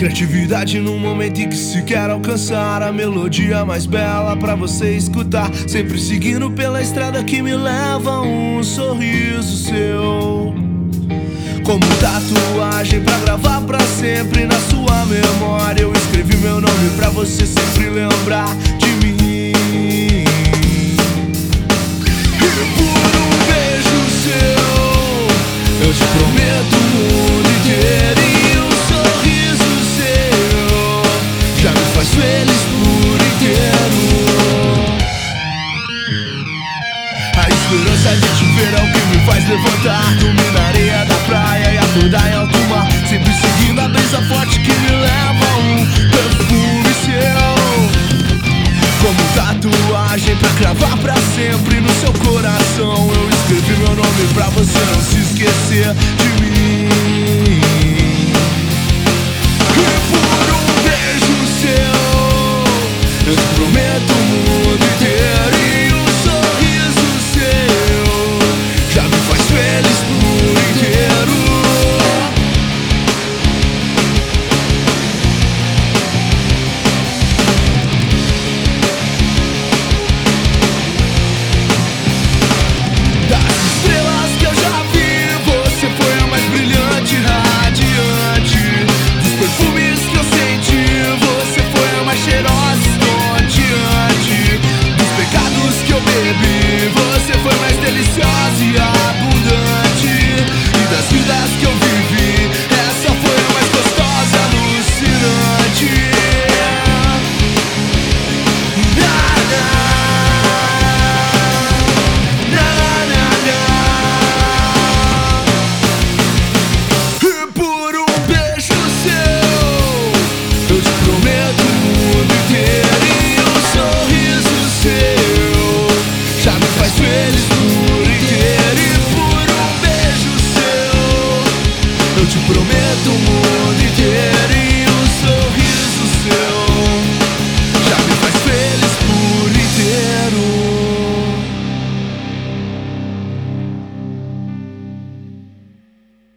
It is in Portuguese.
Criatividade no momento em que se quer alcançar a melodia mais bela pra você escutar. Sempre seguindo pela estrada que me leva um sorriso seu. Como tatuagem pra gravar pra sempre na sua memória. Eu escrevi meu nome pra você sempre lembrar de levantar. Dormir na areia da praia e acordar em alto mar. Sempre seguindo a brisa forte que me leva um perfume seu. Como tatuagem pra cravar pra sempre no seu coração. Eu escrevi meu nome pra você não se esquecer de mim. Quero te prometo um mundo inteiro